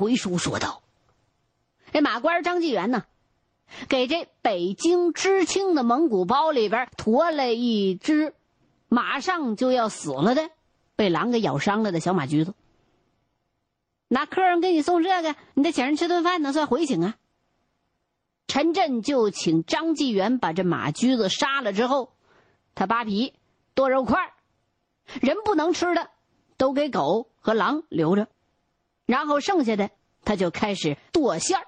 回书说道：“这马官张纪元呢，给这北京知青的蒙古包里边驮了一只马上就要死了的、被狼给咬伤了的小马驹子。那客人给你送这个，你得请人吃顿饭呢，算回请啊。”陈震就请张纪元把这马驹子杀了之后，他扒皮剁肉块人不能吃的都给狗和狼留着，然后剩下的他就开始剁馅儿，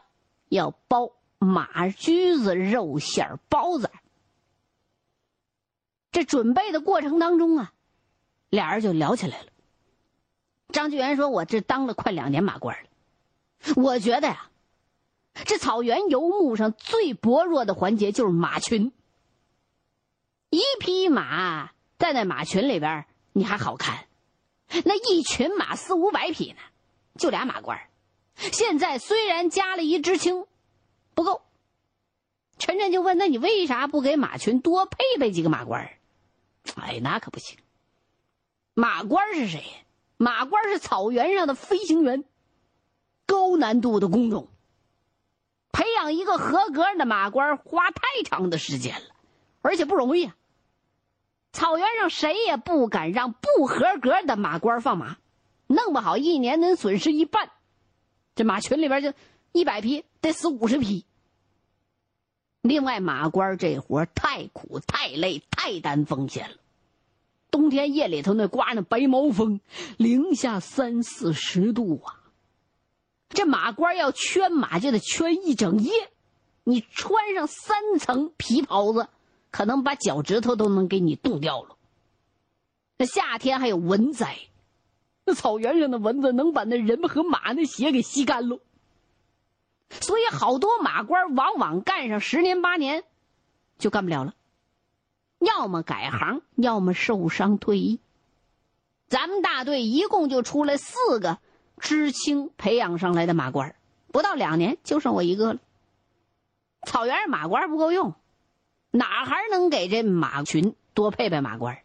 要包马驹子肉馅儿包子。这准备的过程当中啊，俩人就聊起来了。张继元说：“我这当了快两年马官了，我觉得呀。”这草原游牧上最薄弱的环节就是马群。一匹马在那马群里边，你还好看；那一群马四五百匹呢，就俩马官现在虽然加了一知青，不够。陈震就问：“那你为啥不给马群多配备几个马官哎，那可不行。马官是谁？马官是草原上的飞行员，高难度的工种。培养一个合格的马官花太长的时间了，而且不容易啊。草原上谁也不敢让不合格的马官放马，弄不好一年能损失一半。这马群里边就一百匹得死五十匹。另外，马官这活太苦、太累、太担风险了。冬天夜里头那刮那白毛风，零下三四十度啊。这马官要圈马就得圈一整夜，你穿上三层皮袍子，可能把脚趾头都能给你冻掉了。那夏天还有蚊灾，那草原上的蚊子能把那人和马那血给吸干喽。所以好多马官往往干上十年八年，就干不了了，要么改行，要么受伤退役。咱们大队一共就出来四个。知青培养上来的马官不到两年就剩我一个了。草原上马官不够用，哪还能给这马群多配备马官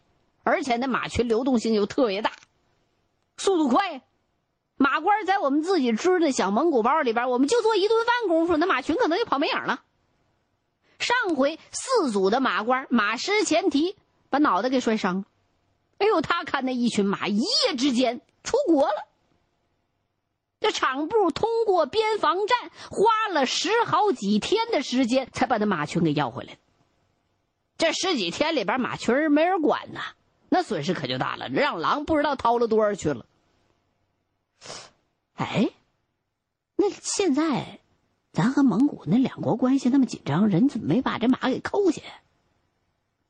而且那马群流动性又特别大，速度快。马官在我们自己织的小蒙古包里边，我们就做一顿饭功夫，那马群可能就跑没影了。上回四组的马官马失前蹄，把脑袋给摔伤了。哎呦，他看那一群马一夜之间出国了。这场部通过边防站，花了十好几天的时间，才把那马群给要回来。这十几天里边，马群没人管呐，那损失可就大了，让狼不知道掏了多少去了。哎，那现在，咱和蒙古那两国关系那么紧张，人怎么没把这马给扣下？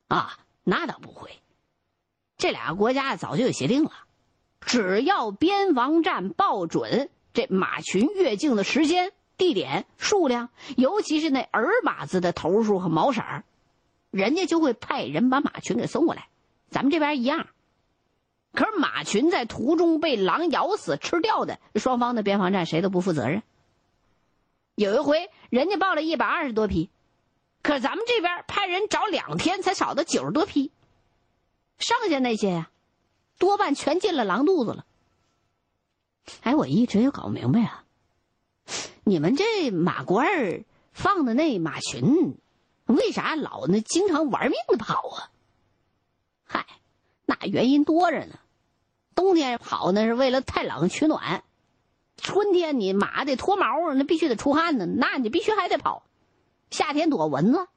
啊，那倒不会，这俩国家早就有协定了，只要边防站报准。这马群越境的时间、地点、数量，尤其是那儿马子的头数和毛色儿，人家就会派人把马群给送过来。咱们这边一样。可是马群在途中被狼咬死、吃掉的，双方的边防站谁都不负责任。有一回，人家报了一百二十多匹，可咱们这边派人找两天才找到九十多匹，剩下那些呀，多半全进了狼肚子了。哎，我一直也搞不明白啊！你们这马官儿放的那马群，为啥老那经常玩命的跑啊？嗨，那原因多着呢。冬天跑那是为了太冷取暖，春天你马得脱毛，那必须得出汗呢，那你必须还得跑。夏天躲蚊子，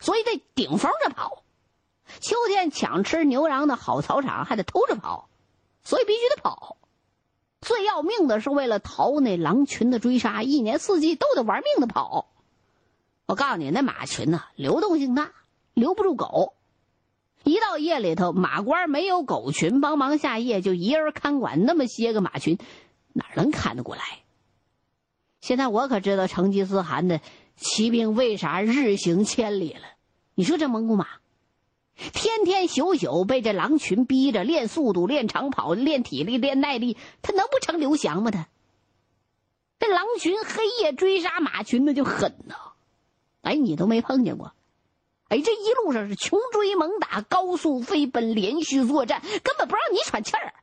所以得顶风着跑。秋天抢吃牛羊的好草场，还得偷着跑，所以必须得跑。最要命的是，为了逃那狼群的追杀，一年四季都得玩命的跑。我告诉你，那马群呐，流动性大，留不住狗。一到夜里头，马官没有狗群帮忙下夜，就一人看管那么些个马群，哪能看得过来？现在我可知道成吉思汗的骑兵为啥日行千里了。你说这蒙古马？天天宿宿被这狼群逼着练速度、练长跑、练体力、练耐力，他能不成刘翔吗？他这狼群黑夜追杀马群，那就狠呐！哎，你都没碰见过？哎，这一路上是穷追猛打、高速飞奔、连续作战，根本不让你喘气儿。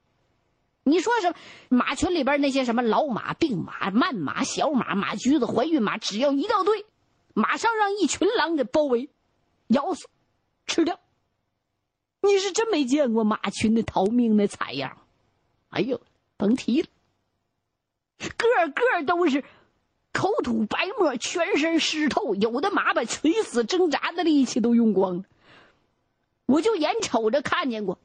你说什么？马群里边那些什么老马、病马、慢马、小马、马驹子、怀孕马，只要一到队，马上让一群狼给包围，咬死，吃掉。你是真没见过马群的逃命那惨样，哎呦，甭提了，个个都是口吐白沫，全身湿透，有的马把垂死挣扎的力气都用光了。我就眼瞅着看见过。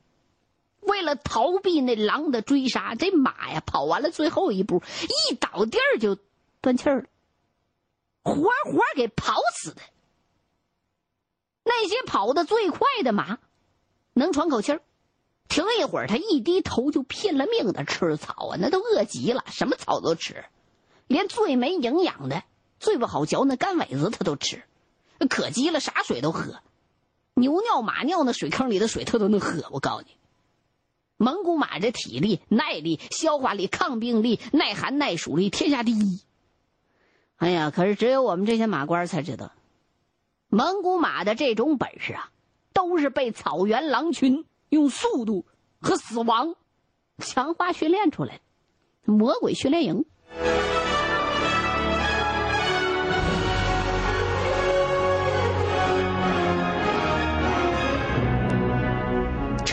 为了逃避那狼的追杀，这马呀跑完了最后一步，一倒地儿就断气儿了，活活给跑死的。那些跑得最快的马，能喘口气儿，停一会儿，他一低头就拼了命的吃草啊，那都饿极了，什么草都吃，连最没营养的、最不好嚼那干苇子他都吃，渴极了啥水都喝，牛尿马尿那水坑里的水他都能喝。我告诉你。蒙古马这体力、耐力、消化力、抗病力、耐寒耐暑力天下第一。哎呀，可是只有我们这些马官才知道，蒙古马的这种本事啊，都是被草原狼群用速度和死亡强化训练出来的，魔鬼训练营。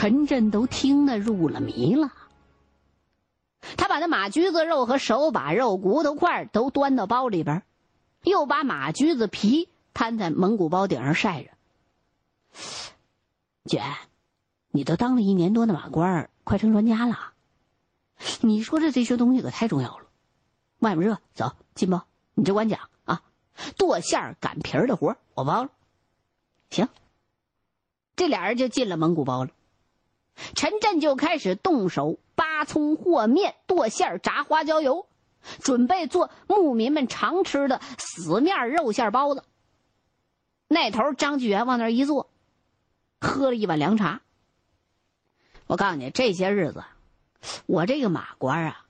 陈震都听得入了迷了。他把那马驹子肉和手把肉、骨头块都端到包里边，又把马驹子皮摊在蒙古包顶上晒着。姐，你都当了一年多的马官，快成专家了。你说这这些东西可太重要了。外面热，走进包，你只管讲啊。剁馅擀皮的活我包了。行。这俩人就进了蒙古包了。陈震就开始动手扒葱和面、剁馅炸花椒油，准备做牧民们常吃的死面肉馅包子。那头张继元往那儿一坐，喝了一碗凉茶。我告诉你，这些日子，我这个马官啊，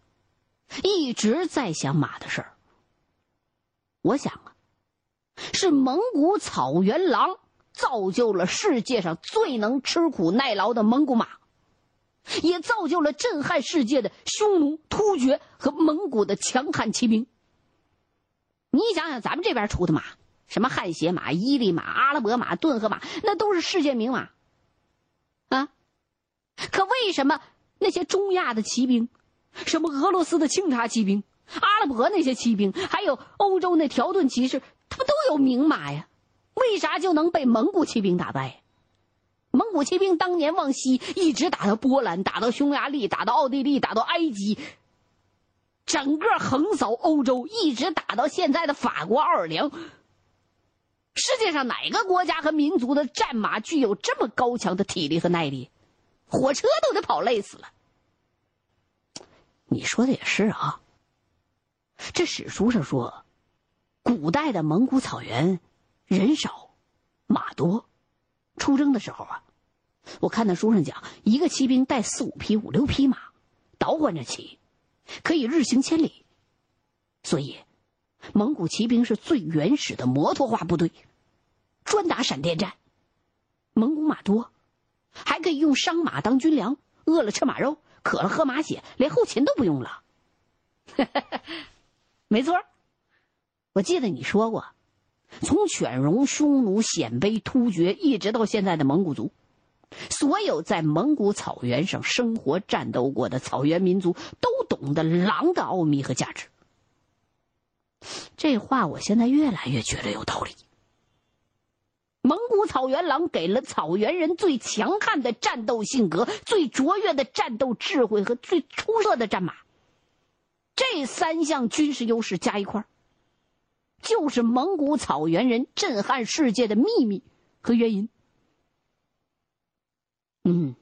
一直在想马的事儿。我想啊，是蒙古草原狼。造就了世界上最能吃苦耐劳的蒙古马，也造就了震撼世界的匈奴、突厥和蒙古的强悍骑兵。你想想，咱们这边出的马，什么汗血马、伊犁马、阿拉伯马、顿河马，那都是世界名马啊！可为什么那些中亚的骑兵，什么俄罗斯的清察骑兵、阿拉伯那些骑兵，还有欧洲那条顿骑士，他们都有名马呀？为啥就能被蒙古骑兵打败？蒙古骑兵当年往西一直打到波兰，打到匈牙利，打到奥地利，打到埃及，整个横扫欧洲，一直打到现在的法国奥尔良。世界上哪个国家和民族的战马具有这么高强的体力和耐力？火车都得跑累死了。你说的也是啊。这史书上说，古代的蒙古草原。人少，马多。出征的时候啊，我看那书上讲，一个骑兵带四五匹、五六匹马，倒换着骑，可以日行千里。所以，蒙古骑兵是最原始的摩托化部队，专打闪电战。蒙古马多，还可以用伤马当军粮，饿了吃马肉，渴了喝马血，连后勤都不用了。没错，我记得你说过。从犬戎、匈奴、鲜卑、突厥，一直到现在的蒙古族，所有在蒙古草原上生活、战斗过的草原民族，都懂得狼的奥秘和价值。这话我现在越来越觉得有道理。蒙古草原狼给了草原人最强悍的战斗性格、最卓越的战斗智慧和最出色的战马。这三项军事优势加一块儿。就是蒙古草原人震撼世界的秘密和原因。嗯，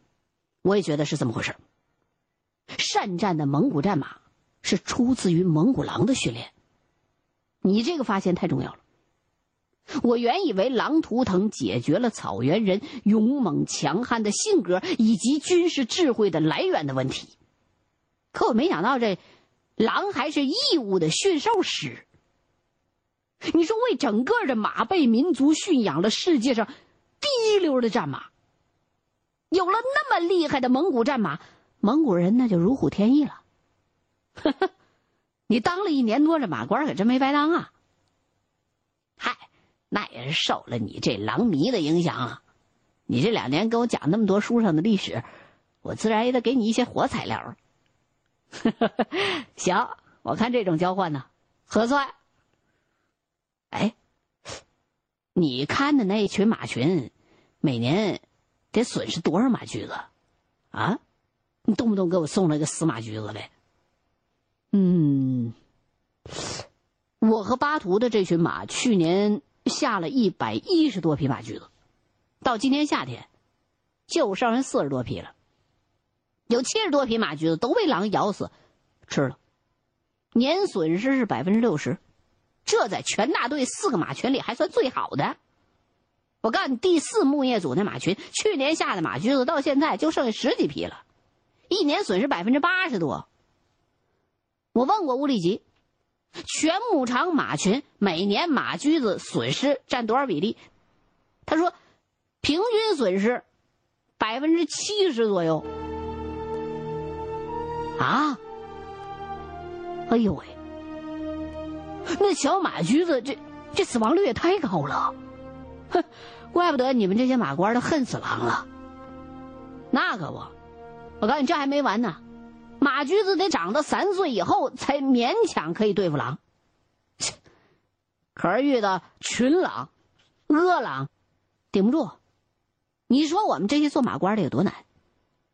我也觉得是这么回事善战的蒙古战马是出自于蒙古狼的训练。你这个发现太重要了。我原以为狼图腾解决了草原人勇猛强悍的性格以及军事智慧的来源的问题，可我没想到这狼还是义务的驯兽师。你说，为整个的马背民族驯养了世界上第一流的战马。有了那么厉害的蒙古战马，蒙古人那就如虎添翼了。你当了一年多这马官，可真没白当啊！嗨，那也是受了你这狼迷的影响啊！你这两年跟我讲那么多书上的历史，我自然也得给你一些活材料。行，我看这种交换呢，合算。哎，你看的那群马群，每年得损失多少马驹子？啊，你动不动给我送来个死马驹子来？嗯，我和巴图的这群马去年下了一百一十多匹马驹子，到今年夏天，就剩下四十多匹了。有七十多匹马驹子都被狼咬死，吃了，年损失是百分之六十，这在全大队四个马群里还算最好的。我告诉你，第四牧业组那马群去年下的马驹子到现在就剩下十几匹了，一年损失百分之八十多。我问过乌力吉，全牧场马群每年马驹子损失占多少比例？他说，平均损失百分之七十左右。啊！哎呦喂，那小马驹子这这死亡率也太高了，哼，怪不得你们这些马官都恨死狼了。那可不，我告诉你，这还没完呢。马驹子得长到三岁以后才勉强可以对付狼，可是遇到群狼、恶狼，顶不住。你说我们这些做马官的有多难？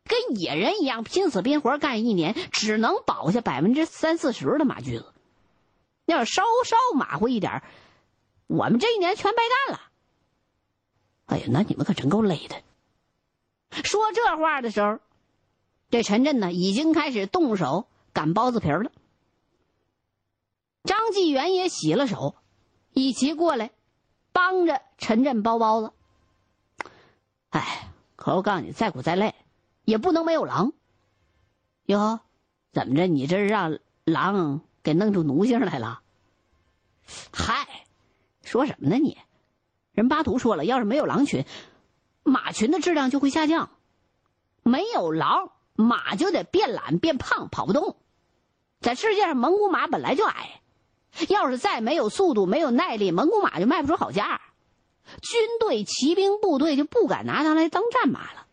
跟野人一样拼死拼活干一年，只能保下百分之三四十的马驹子。要稍稍马虎一点，我们这一年全白干了。哎呀，那你们可真够累的。说这话的时候。这陈震呢，已经开始动手擀包子皮了。张继元也洗了手，一起过来，帮着陈震包包子。哎，可我告诉你，再苦再累，也不能没有狼。哟，怎么着？你这是让狼给弄出奴性来了？嗨，说什么呢你？人巴图说了，要是没有狼群，马群的质量就会下降。没有狼。马就得变懒变胖，跑不动。在世界上，蒙古马本来就矮，要是再没有速度、没有耐力，蒙古马就卖不出好价。军队、骑兵部队就不敢拿它来当战马了。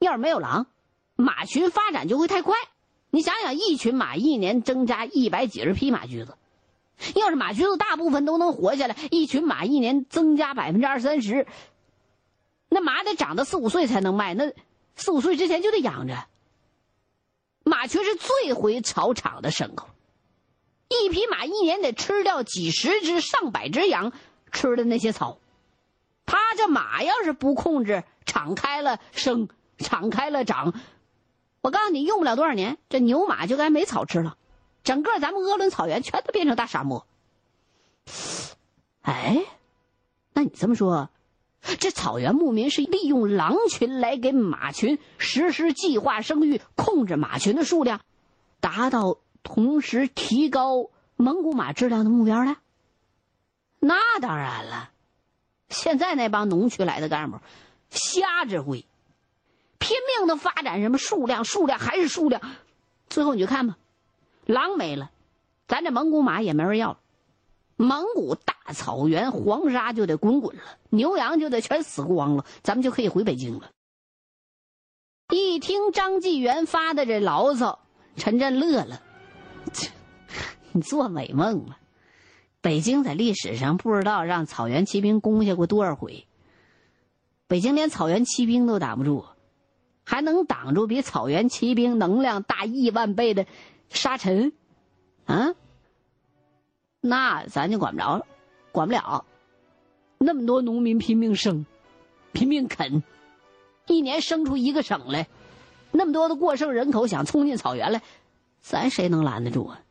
要是没有狼，马群发展就会太快。你想想，一群马一年增加一百几十匹马驹子，要是马驹子大部分都能活下来，一群马一年增加百分之二三十，那马得长到四五岁才能卖。那。四五岁之前就得养着。马群是最会草场的牲口，一匹马一年得吃掉几十只、上百只羊吃的那些草。他这马要是不控制，敞开了生，敞开了长，我告诉你，用不了多少年，这牛马就该没草吃了，整个咱们鄂伦草原全都变成大沙漠。哎，那你这么说？这草原牧民是利用狼群来给马群实施计划生育，控制马群的数量，达到同时提高蒙古马质量的目标呢。那当然了，现在那帮农区来的干部，瞎指挥，拼命的发展什么数量，数量还是数量，最后你就看吧，狼没了，咱这蒙古马也没人要了。蒙古大草原黄沙就得滚滚了，牛羊就得全死光了，咱们就可以回北京了。一听张纪元发的这牢骚，陈震乐了：“你做美梦了！北京在历史上不知道让草原骑兵攻下过多少回，北京连草原骑兵都挡不住，还能挡住比草原骑兵能量大亿万倍的沙尘？啊？”那咱就管不着了，管不了。那么多农民拼命生，拼命啃，一年生出一个省来，那么多的过剩人口想冲进草原来，咱谁能拦得住啊？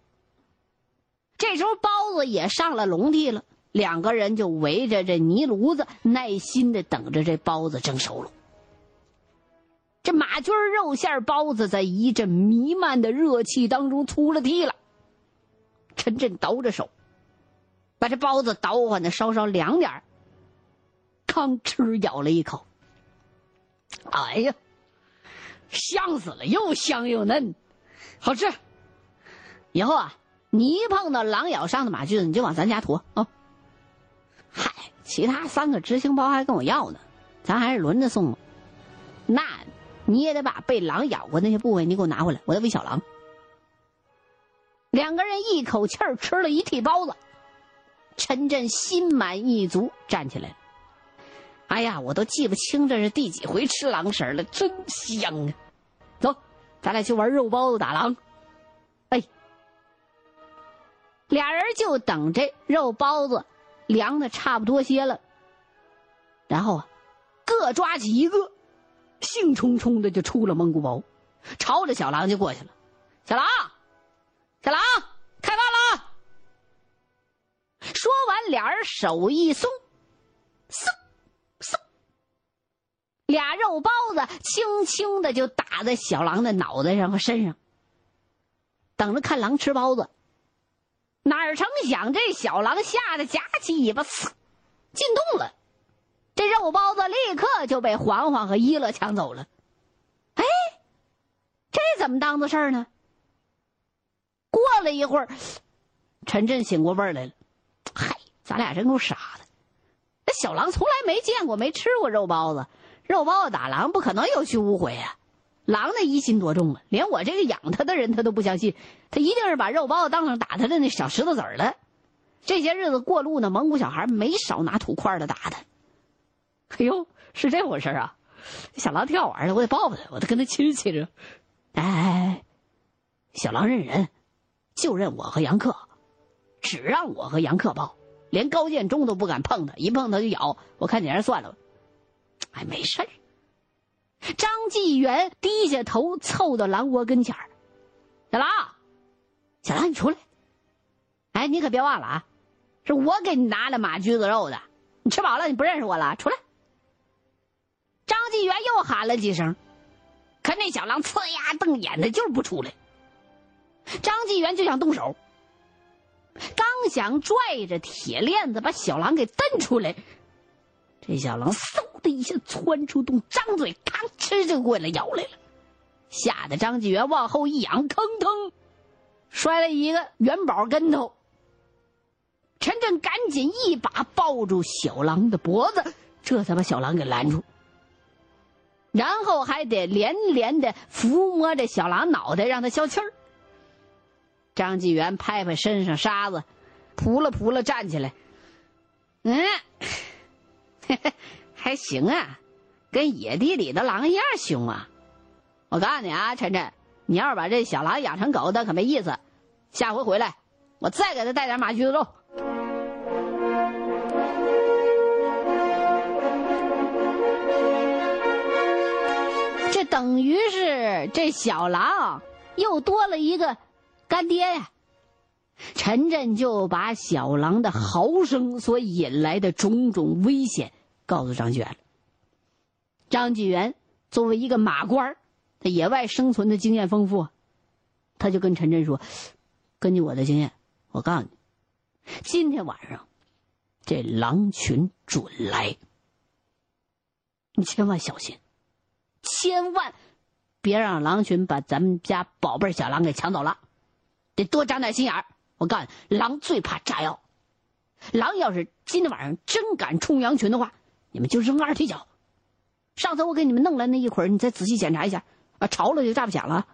这时候包子也上了笼屉了，两个人就围着这泥炉子，耐心的等着这包子蒸熟了。这马军肉馅包子在一阵弥漫的热气当中出了屉了。陈震抖着手。把这包子捣换的稍稍凉点儿，吭哧咬了一口。哎呀，香死了，又香又嫩，好吃。以后啊，你一碰到狼咬伤的马驹子，你就往咱家驮啊。嗨，其他三个执行包还跟我要呢，咱还是轮着送吧。那你也得把被狼咬过那些部位你给我拿回来，我要喂小狼。两个人一口气儿吃了一屉包子，陈震心满意足站起来了。哎呀，我都记不清这是第几回吃狼食了，真香啊！走，咱俩去玩肉包子打狼。哎，俩人就等这肉包子凉的差不多些了，然后啊，各抓起一个，兴冲冲的就出了蒙古包，朝着小狼就过去了。小狼。小狼，开饭了！说完，俩人手一松，嗖嗖，俩肉包子轻轻的就打在小狼的脑袋上和身上。等着看狼吃包子，哪成想这小狼吓得夹起尾巴，嗖，进洞了。这肉包子立刻就被黄黄和一乐抢走了。哎，这怎么当的事儿呢？过了一会儿，陈震醒过味儿来了。嗨，咱俩真够傻的。那小狼从来没见过、没吃过肉包子，肉包子打狼不可能有去无回啊！狼那疑心多重啊！连我这个养它的人他都不相信，他一定是把肉包子当成打他的那小石头子儿了。这些日子过路呢，蒙古小孩没少拿土块的打他。哎呦，是这回事啊！小狼挺好玩的，我得抱抱他，我得跟他亲亲着。哎，小狼认人。就认我和杨克，只让我和杨克抱，连高建中都不敢碰他，一碰他就咬。我看你还是算了吧。哎，没事儿。张纪元低下头凑到狼窝跟前儿：“小狼，小狼，你出来！哎，你可别忘了啊，是我给你拿了马驹子肉的。你吃饱了，你不认识我了？出来！”张继元又喊了几声，可那小狼呲牙瞪眼的，就是不出来。张继元就想动手，刚想拽着铁链子把小狼给蹬出来，这小狼嗖的一下窜出洞，张嘴吭哧就过来咬来了，吓得张继元往后一仰，腾腾摔了一个元宝跟头。陈震赶紧一把抱住小狼的脖子，这才把小狼给拦住，然后还得连连的抚摸着小狼脑袋，让它消气儿。张纪元拍拍身上沙子，扑了扑了，站起来。嗯，还行啊，跟野地里的狼一样凶啊！我告诉你啊，晨晨，你要是把这小狼养成狗，那可没意思。下回回来，我再给他带点马驹子肉。等于是这小狼又多了一个。干爹呀！陈震就把小狼的嚎声所引来的种种危险告诉张继元。张继元作为一个马官在野外生存的经验丰富，他就跟陈震说：“根据我的经验，我告诉你，今天晚上这狼群准来，你千万小心，千万别让狼群把咱们家宝贝小狼给抢走了。”得多长点心眼儿！我告诉你，狼最怕炸药。狼要是今天晚上真敢冲羊群的话，你们就扔二踢脚。上次我给你们弄来那一捆，你再仔细检查一下，啊，潮了就炸不响了。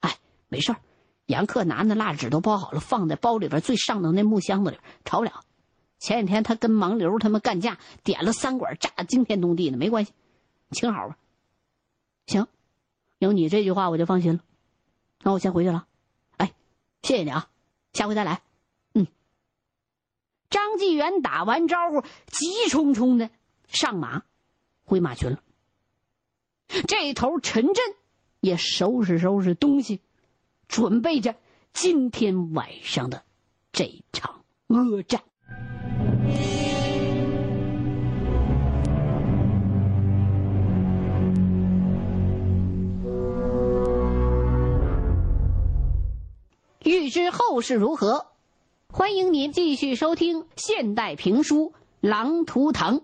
哎，没事儿，杨克拿那蜡纸都包好了，放在包里边最上头那木箱子里，潮不了。前几天他跟盲流他们干架，点了三管，炸得惊天动地的，没关系，请好吧。行，有你这句话我就放心了。那我先回去了。哎谢谢你啊，下回再来。嗯。张纪元打完招呼，急冲冲的上马回马群了。这头陈震也收拾收拾东西，准备着今天晚上的这场恶战。欲知后事如何，欢迎您继续收听现代评书《狼图腾》。